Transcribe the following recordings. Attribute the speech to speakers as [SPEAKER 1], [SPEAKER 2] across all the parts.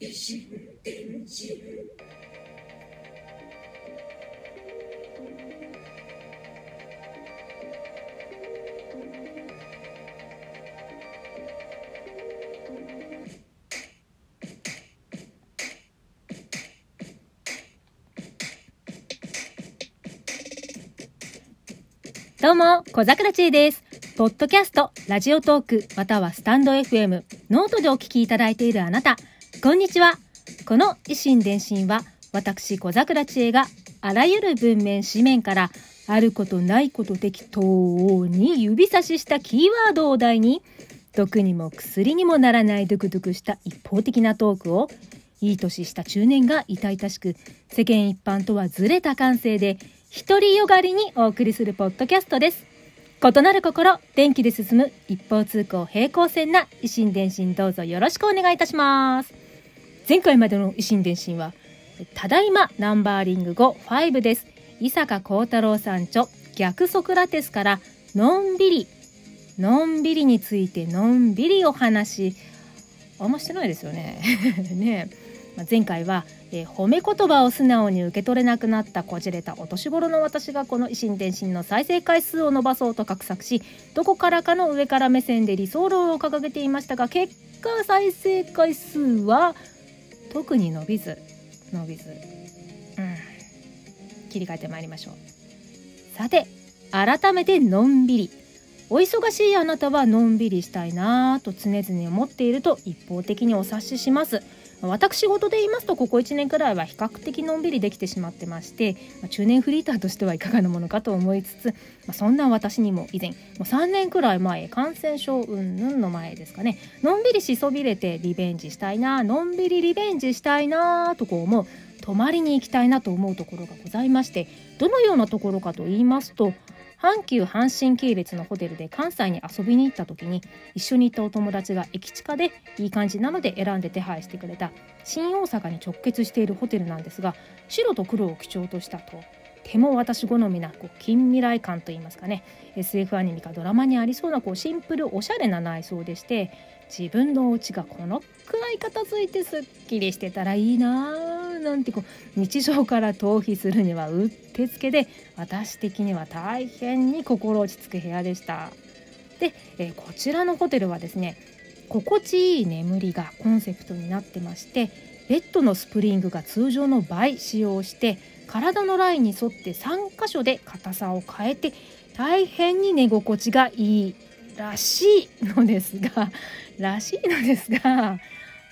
[SPEAKER 1] Yeşil, denizci. どうも、小桜知恵です。ポッドキャスト、ラジオトーク、またはスタンド FM、ノートでお聞きいただいているあなた、こんにちは。この異心電進は、私小桜知恵があらゆる文面、紙面から、あることないこと適当に指差ししたキーワードを題に、毒にも薬にもならないドクドクした一方的なトークを、いい年した中年が痛々しく、世間一般とはずれた感性で、独りよがりにお送りするポッドキャストです。異なる心、電気で進む一方通行平行線な維新伝心どうぞよろしくお願いいたします。前回までの維新伝心は、ただいまナンバーリング5、5です。伊坂幸太郎さん著、逆ソクラテスから、のんびり、のんびりについてのんびりお話、あんましてないですよね。ねえ前回は、えー褒め言葉を素直に受け取れなくなったこじれたお年頃の私がこの維新伝心の再生回数を伸ばそうと画策しどこからかの上から目線で理想論を掲げていましたが結果再生回数は特に伸びず伸びず。うん。切り替えてまいりましょう。さて改めてのんびり。お忙しいあなたはのんびりしたいなぁと常々思っていると一方的にお察しします。私事で言いますとここ1年くらいは比較的のんびりできてしまってまして、中年フリーターとしてはいかがなものかと思いつつ、そんな私にも以前もう3年くらい前感染症云々の前ですかね。のんびりしそびれてリベンジしたいなのんびりリベンジしたいなとこう思う。泊まりに行きたいなと思うところがございましてどのようなところかと言いますと阪急阪神系列のホテルで関西に遊びに行った時に一緒に行ったお友達が駅近でいい感じなので選んで手配してくれた。新大阪に直結しているホテルなんですが白と黒を基調としたと。ても私好みなこう近未来感といいますかね。SF アニメかドラマにありそうなこうシンプルおしゃれな内装でして自分のお家がこのくらい片付いてすっきりしてたらいいなぁ。なんてこう日常から逃避するにはうってつけで私的には大変に心落ち着く部屋でした。で、えーこちらのホテルはですね心地いい眠りがコンセプトになってましてベッドのスプリングが通常の倍使用して体のラインに沿って3箇所で硬さを変えて大変に寝心地がいいらしいのですがらしいのですが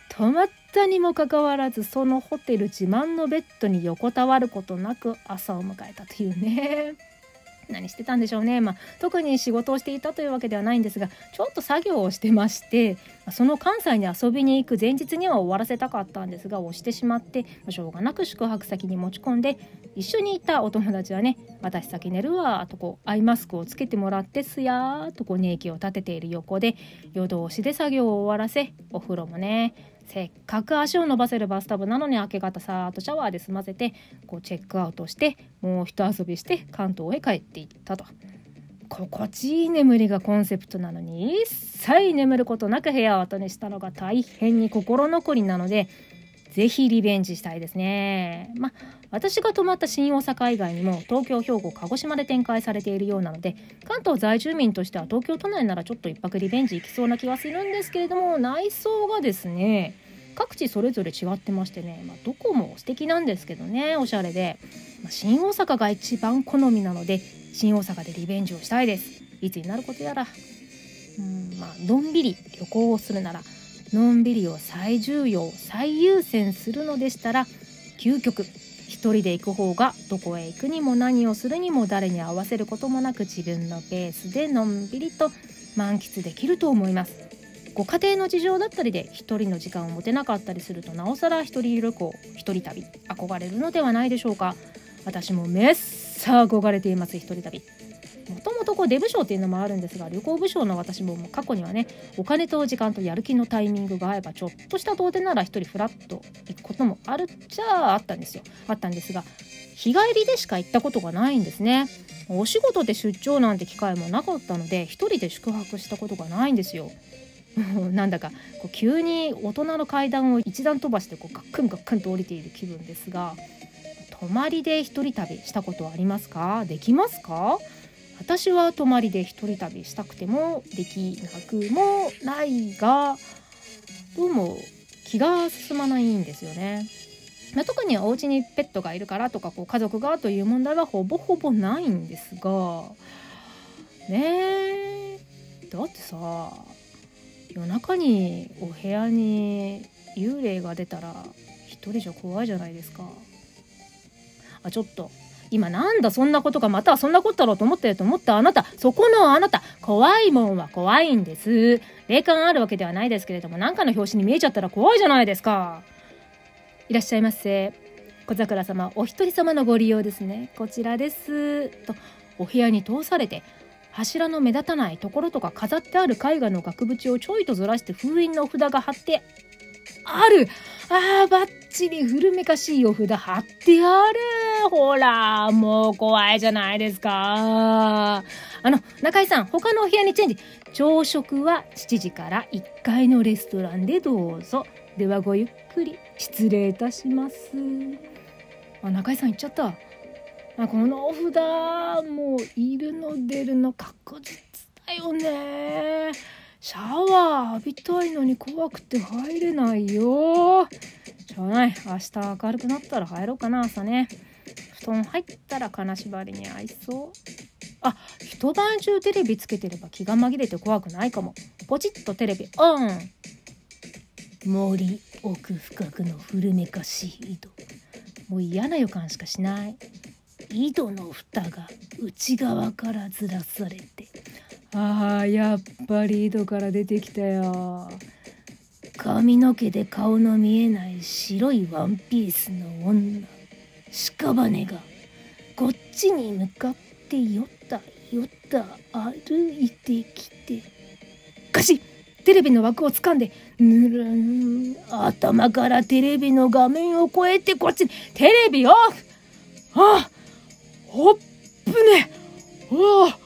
[SPEAKER 1] 泊まったにもかかわらずそのホテル自慢のベッドに横たわることなく朝を迎えたというね。何してたんでしょうね、まあ、特に仕事をしていたというわけではないんですがちょっと作業をしてましてその関西に遊びに行く前日には終わらせたかったんですが押してしまって、しょうがなく宿泊先に持ち込んで一緒に行ったお友達はね「私先寝るわ」とこうアイマスクをつけてもらってすやーっとこう寝息を立てている横で夜通しで作業を終わらせお風呂もねせっかく足を伸ばせるバスタブなのに明け方さーっとシャワーで済ませてこうチェックアウトしてもう一遊びして関東へ帰っていったと。心地いい眠りがコンセプトなのに一切眠ることなく部屋を後にしたのが大変に心残りなのでぜひリベンジしたいですね。まあ私が泊まった新大阪以外にも東京兵庫鹿児島で展開されているようなので関東在住民としては東京都内ならちょっと一泊リベンジ行きそうな気はするんですけれども内装がですね各地それぞれ違ってましてね、まあ、どこも素敵なんですけどねおしゃれで、まあ新大阪が一番好みなので新大阪でリベンジをしたいです。いつになることやら。うんまあのんびり旅行をするならのんびりを最重要最優先するのでしたら究極一人で行く方がどこへ行くにも何をするにも誰に合わせることもなく自分のペースでのんびりと満喫できると思います。ご家庭の事情だったりで一人の時間を持てなかったりするとなおさら一人旅行一人旅憧れるのではないでしょうか。私もめっさ憧れています一人旅。もともとこうデブ賞っていうのもあるんですが旅行部賞の私ももう過去にはねお金と時間とやる気のタイミングが合えばちょっとした遠出なら一人フラッと行くこともあるっちゃあったんですよ。あったんですが日帰りでしか行ったことがないんですね。お仕事で出張なんて機会もなかったので一人で宿泊したことがないんですよ。なんだかこう急に大人の階段を一段飛ばしてこうガックンガックンと降りている気分ですが泊まりで一人旅したことはありますかできますか私は泊まりで一人旅したくてもできなくもないがどうも気が進まないんですよね。まあ、特にお家にペットがいるからとかこう家族がという問題はほぼほぼないんですがねえだってさ夜中にお部屋に幽霊が出たら一人じゃ怖いじゃないですか。あちょっと今なんだそんなことかまたはそんなことだろうと思ってると思ったあなたそこのあなた怖いもんは怖いんです。霊感あるわけではないですけれども何かの表紙に見えちゃったら怖いじゃないですか。いらっしゃいませ。小桜様お一人様のご利用ですね。こちらです。とお部屋に通されて柱の目立たないところとか飾ってある絵画の額縁をちょいとずらして封印の札が貼ってある。あーバッチリ古めかしいお札貼ってある。ほらもう怖いじゃないですか。あの中井さん他のお部屋にチェンジ。朝食は7時から1階のレストランでどうぞ。ではごゆっくり失礼いたします。あ中井さん行っちゃった。あこのお札もういるの出るの確実だよね。シャワー浴びたいのに怖くて入れないよ。しょうがない。明日明るくなったら入ろうかな朝ね。布団入ったら金縛りに合いそう。あ一晩中テレビつけてれば気が紛れて怖くないかも。ポチッとテレビ。オン森奥深くの古めかしい井戸。もう嫌な予感しかしない。井戸の蓋が内側からずらされて。あーやっぱり井戸から出てきたよ。髪の毛で顔の見えない白いワンピースの女。屍がこっちに向かってよったよった歩いてきて。ガシッ。テレビの枠を掴んでぬるん頭からテレビの画面を越えてこっちに。テレビオフ!あおっぶね!ああ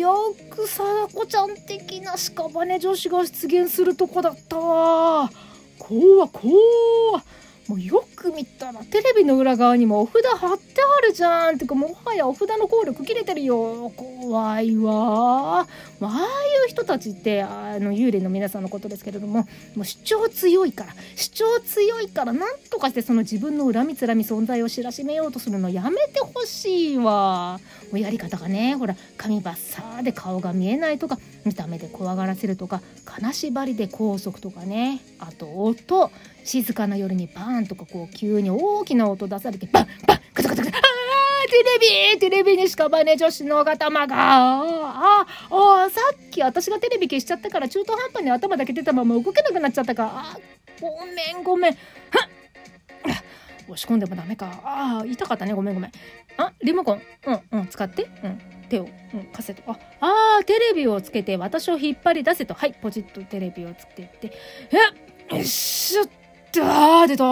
[SPEAKER 1] よく貞子ちゃん的な屍女子が出現するとこだった怖もうよく見たらテレビの裏側にもお札貼ってあるじゃんてかもはやお札の効力切れてるよ。怖いわ。ああいう人たちってあの幽霊の皆さんのことですけれどももう主張強いから主張強いからなんとかしてその自分の恨みつらみ存在を知らしめようとするのやめてほしいわ。もうやり方がねほら髪バッサーで顔が見えないとか見た目で怖がらせるとか金縛りで拘束とかね。あと音。静かな夜にバーンとかこう急に大きな音出されてバンバンカタカタカタあーテレビテレビに屍女子の頭が。ああさっき私がテレビ消しちゃったから中途半端に頭だけ出たまま動けなくなっちゃったか。あごめんごめん。は っ押し込んでもダメか。ああ痛かったね。ごめんごめん。あリモコン。うんうん使って。うん。手を、うん、貸せと。ああーテレビをつけて私を引っ張り出せと。はいポチッとテレビをつけて。えよっしゃった出た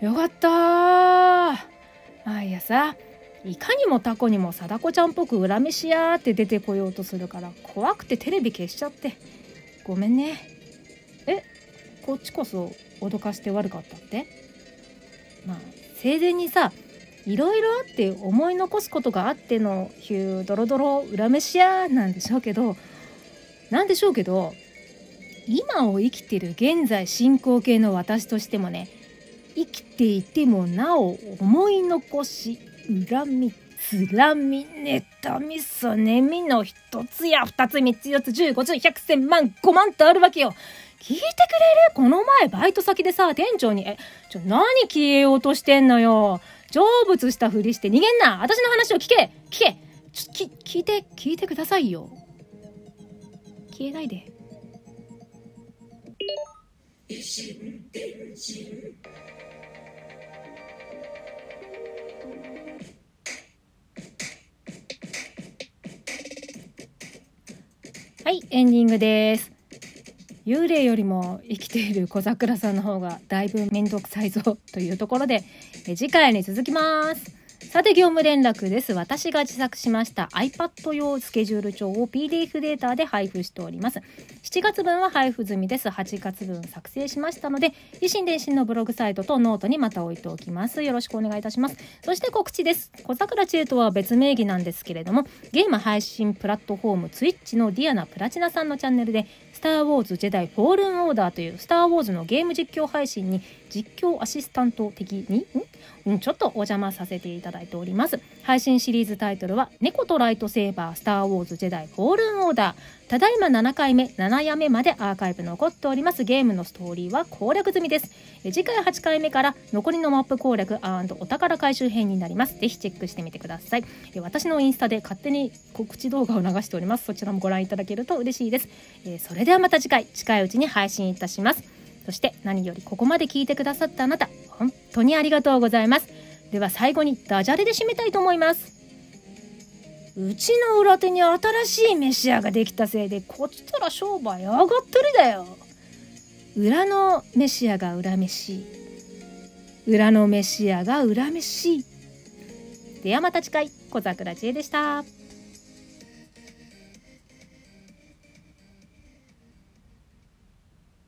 [SPEAKER 1] よかったあいやさいかにもタコにも貞子ちゃんっぽく恨みしやーって出てこようとするから怖くてテレビ消しちゃって。ごめんね。えこっちこそ脅かして悪かったって？まあ生前にさいろいろあって思い残すことがあってのヒュードロドロ恨めしやなんでしょうけどなんでしょうけど今を生きてる現在進行形の私としてもね生きていてもなお思い残し恨みつらみ妬みそねみの一つや二つ三つ四つ十五十百千万五万とあるわけよ。聞いてくれる？この前バイト先でさ店長に「えちょ何消えようとしてんのよ。成仏したふりして逃げんな。私の話を聞け。聞け。ちょき聞いて聞いてくださいよ。消えないで。はいエンディングです。幽霊よりも生きている小桜さんの方がだいぶ面倒くさいぞというところで次回に続きます。さて業務連絡です。私が自作しました iPad 用スケジュール帳を PDF データで配布しております。7月分は配布済みです。8月分作成しましたので、異心電進のブログサイトとノートにまた置いておきます。よろしくお願いいたします。そして告知です。小桜知恵とは別名義なんですけれども、ゲーム配信プラットフォーム Twitch のディアナプラチナさんのチャンネルで、スター・ウォーズ・ジェダイ・フォールン・オーダーというスター・ウォーズのゲーム実況配信に実況アシスタント的にん、ちょっとお邪魔させていただきますいております。配信シリーズタイトルは「猫とライトセーバースター・ウォーズ・ジェダイ・フォールン・オーダー」ただいま7回目7夜目までアーカイブ残っております。ゲームのストーリーは攻略済みです。次回8回目から残りのマップ攻略お宝回収編になります。ぜひチェックしてみてください。私のインスタで勝手に告知動画を流しております。そちらもご覧いただけると嬉しいです。それではまた次回近いうちに配信いたします。そして何よりここまで聞いてくださったあなた本当にありがとうございます。では最後にダジャレで締めたいと思います。うちの裏手に新しい飯屋ができたせいでこっちとら商売上がってるだよ。裏の飯屋が裏飯。裏の飯屋が裏飯。ではまた次回小桜知恵でした。